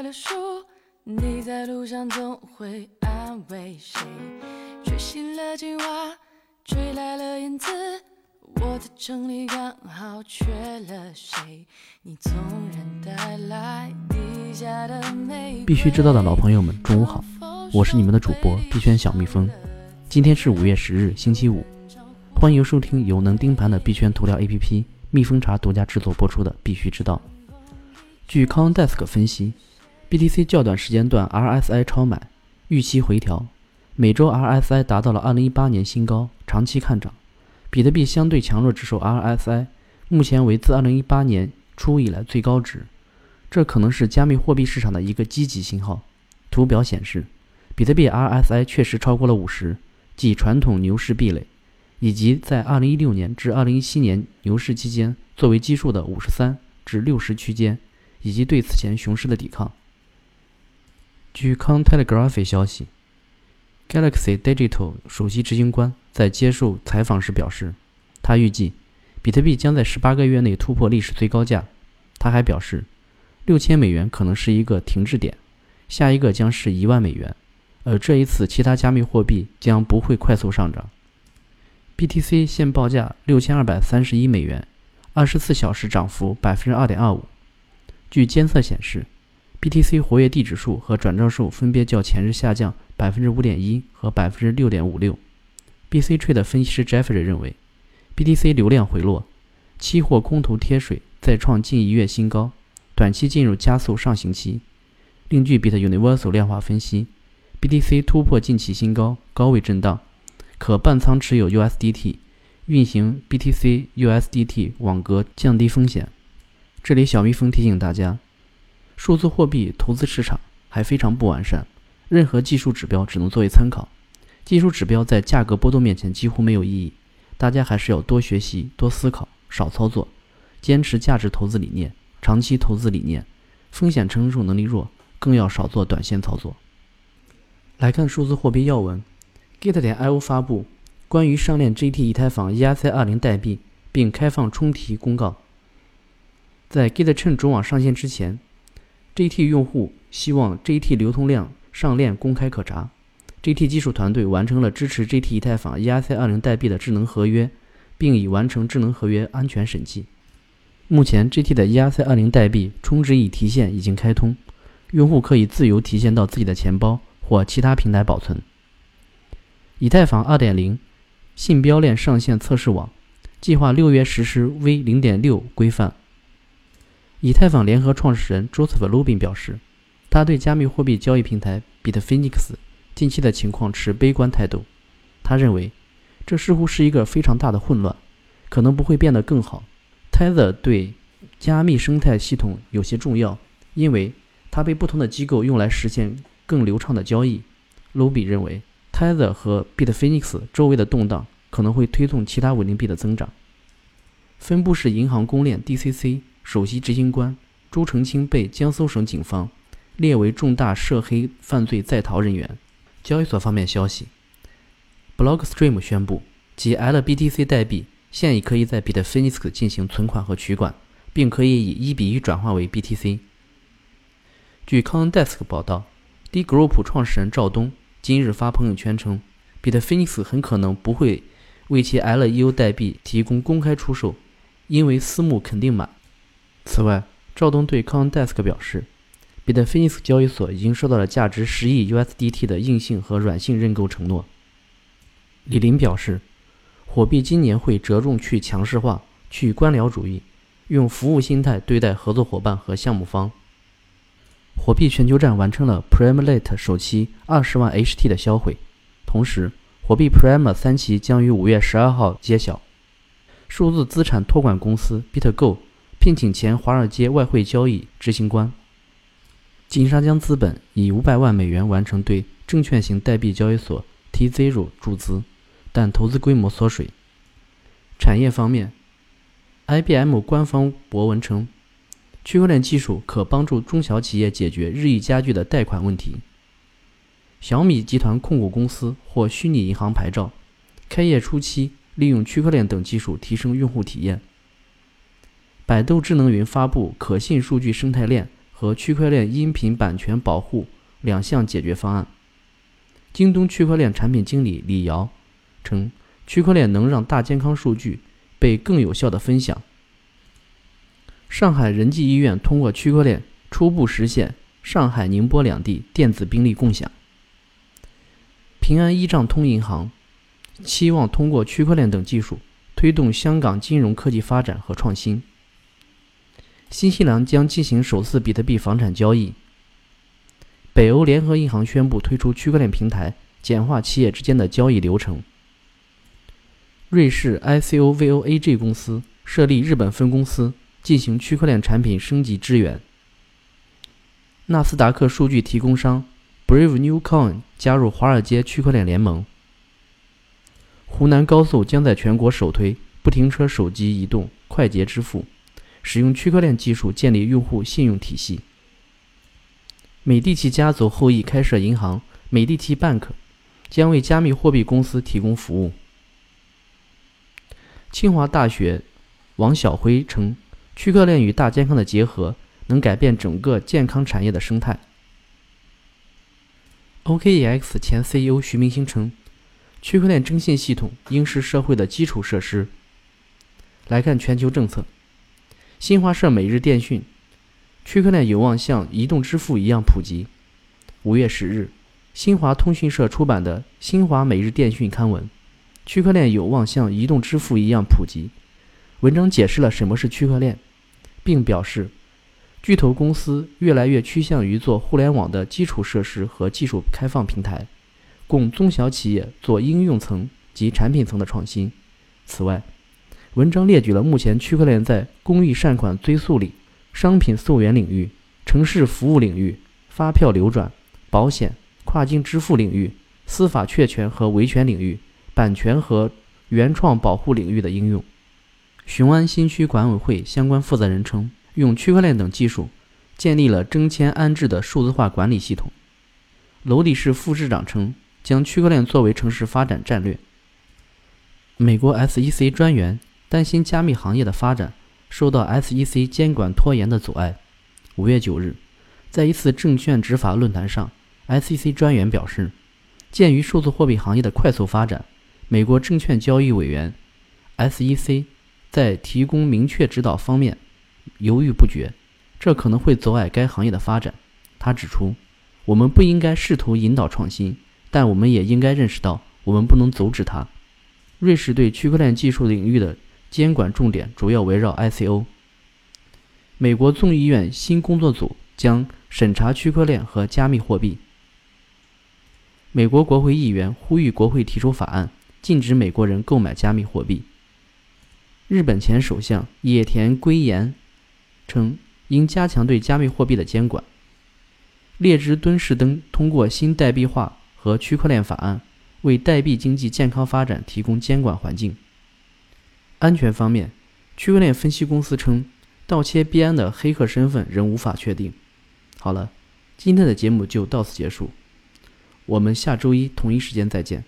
的流苏，你在路上总会安慰谁？吹醒了青蛙，吹来了燕子，我的城里刚好缺了谁？你总人带来地下的玫瑰。必须知道的老朋友们，中午好，我是你们的主播币圈小蜜蜂。今天是五月十日，星期五，欢迎收听由能盯盘的币圈头条 APP 蜜蜂茶独家制作播出的《必须知道》。据 c o n d e s k 分析，BTC 较短时间段 RSI 超买，预期回调，每周 RSI 达到了2018年新高，长期看涨。比特币相对强弱指数 RSI 目前为自2018年初以来最高值，这可能是加密货币市场的一个积极信号。图表显示，比特币 RSI 确实超过了50。即传统牛市壁垒，以及在2016年至2017年牛市期间作为基数的53至60区间，以及对此前熊市的抵抗。据 Cointelegraph 消息，Galaxy Digital 首席执行官在接受采访时表示，他预计比特币将在18个月内突破历史最高价。他还表示，6000美元可能是一个停滞点，下一个将是一万美元。而这一次，其他加密货币将不会快速上涨。BTC 现报价六千二百三十一美元，二十四小时涨幅百分之二点二五。据监测显示，BTC 活跃地指数和转账数分别较前日下降百分之五点一和百分之六点五六。BC Trade 分析师 Jeffrey 认为，BTC 流量回落，期货空头贴水再创近一月新高，短期进入加速上行期。另据 Bit Universal 量化分析。BTC 突破近期新高，高位震荡，可半仓持有 USDT，运行 BTC USDT 网格降低风险。这里小蜜蜂提醒大家，数字货币投资市场还非常不完善，任何技术指标只能作为参考，技术指标在价格波动面前几乎没有意义。大家还是要多学习、多思考、少操作，坚持价值投资理念、长期投资理念，风险承受能力弱，更要少做短线操作。来看数字货币要闻，Git 点 io 发布关于上链 GT 以太坊 ERC20 代币并开放充提公告。在 Git Chain 主网上线之前，GT 用户希望 GT 流通量上链公开可查。GT 技术团队完成了支持 GT 以太坊 ERC20 代币的智能合约，并已完成智能合约安全审计。目前，GT 的 ERC20 代币充值已提现已经开通，用户可以自由提现到自己的钱包。或其他平台保存。以太坊2.0信标链上线测试网，计划六月实施 V0.6 规范。以太坊联合创始人 Joseph Lubin 表示，他对加密货币交易平台 Bitfinex 近期的情况持悲观态度。他认为，这似乎是一个非常大的混乱，可能不会变得更好。Tether 对加密生态系统有些重要，因为它被不同的机构用来实现。更流畅的交易，Lobby 认为，Tether 和 Bitfinex 周围的动荡可能会推动其他稳定币的增长。分布式银行公链 DCC 首席执行官朱成清被江苏省警方列为重大涉黑犯罪在逃人员。交易所方面消息，Blockstream 宣布，其 LBTC 代币现已可以在 Bitfinex 进行存款和取款，并可以以一比一转化为 BTC。据 c o n d e s k 报道。D Group 创始人赵东今日发朋友圈称，Bitfinex 很可能不会为其 LEU 代币提供公开出售，因为私募肯定满。此外，赵东对 CoinDesk 表示，Bitfinex 交易所已经收到了价值十亿 USDT 的硬性和软性认购承诺。李林表示，火币今年会着重去强势化、去官僚主义，用服务心态对待合作伙伴和项目方。火币全球站完成了 Primalate 首期二十万 HT 的销毁，同时，火币 Prima 三期将于五月十二号揭晓。数字资产托管公司 BitGo 聘请前华尔街外汇交易执行官。金沙江资本以五百万美元完成对证券型代币交易所 T-Zero 注资，但投资规模缩水。产业方面，IBM 官方博文称。区块链技术可帮助中小企业解决日益加剧的贷款问题。小米集团控股公司获虚拟银行牌照，开业初期利用区块链等技术提升用户体验。百度智能云发布可信数据生态链和区块链音频版权保护两项解决方案。京东区块链产品经理李瑶称，区块链能让大健康数据被更有效的分享。上海仁济医院通过区块链初步实现上海、宁波两地电子病历共享。平安依账通银行期望通过区块链等技术推动香港金融科技发展和创新。新西兰将进行首次比特币房产交易。北欧联合银行宣布推出区块链平台，简化企业之间的交易流程。瑞士 ICOVOAG 公司设立日本分公司，进行区块链产品升级支援。纳斯达克数据提供商 Brave New Coin 加入华尔街区块链联盟。湖南高速将在全国首推不停车手机移动快捷支付。使用区块链技术建立用户信用体系。美第奇家族后裔开设银行美第奇 Bank，将为加密货币公司提供服务。清华大学王晓辉称，区块链与大健康的结合能改变整个健康产业的生态。OKEX 前 CEO 徐明星称，区块链征信系统应是社会的基础设施。来看全球政策。新华社每日电讯：区块链有望像移动支付一样普及。五月十日，新华通讯社出版的《新华每日电讯》刊文：区块链有望像移动支付一样普及。文章解释了什么是区块链，并表示，巨头公司越来越趋向于做互联网的基础设施和技术开放平台，供中小企业做应用层及产品层的创新。此外，文章列举了目前区块链在公益善款追溯里、商品溯源领域、城市服务领域、发票流转、保险、跨境支付领域、司法确权和维权领域、版权和原创保护领域的应用。雄安新区管委会相关负责人称，用区块链等技术建立了征签安置的数字化管理系统。娄底市副市长称，将区块链作为城市发展战略。美国 SEC 专员。担心加密行业的发展受到 SEC 监管拖延的阻碍。五月九日，在一次证券执法论坛上，SEC 专员表示，鉴于数字货币行业的快速发展，美国证券交易委员 SEC 在提供明确指导方面犹豫不决，这可能会阻碍该行业的发展。他指出，我们不应该试图引导创新，但我们也应该认识到，我们不能阻止它。瑞士对区块链技术领域的。监管重点主要围绕 ICO。美国众议院新工作组将审查区块链和加密货币。美国国会议员呼吁国会提出法案，禁止美国人购买加密货币。日本前首相野田圭彦称，应加强对加密货币的监管。列支敦士登通过新代币化和区块链法案，为代币经济健康发展提供监管环境。安全方面，区块链分析公司称，盗窃币安的黑客身份仍无法确定。好了，今天的节目就到此结束，我们下周一同一时间再见。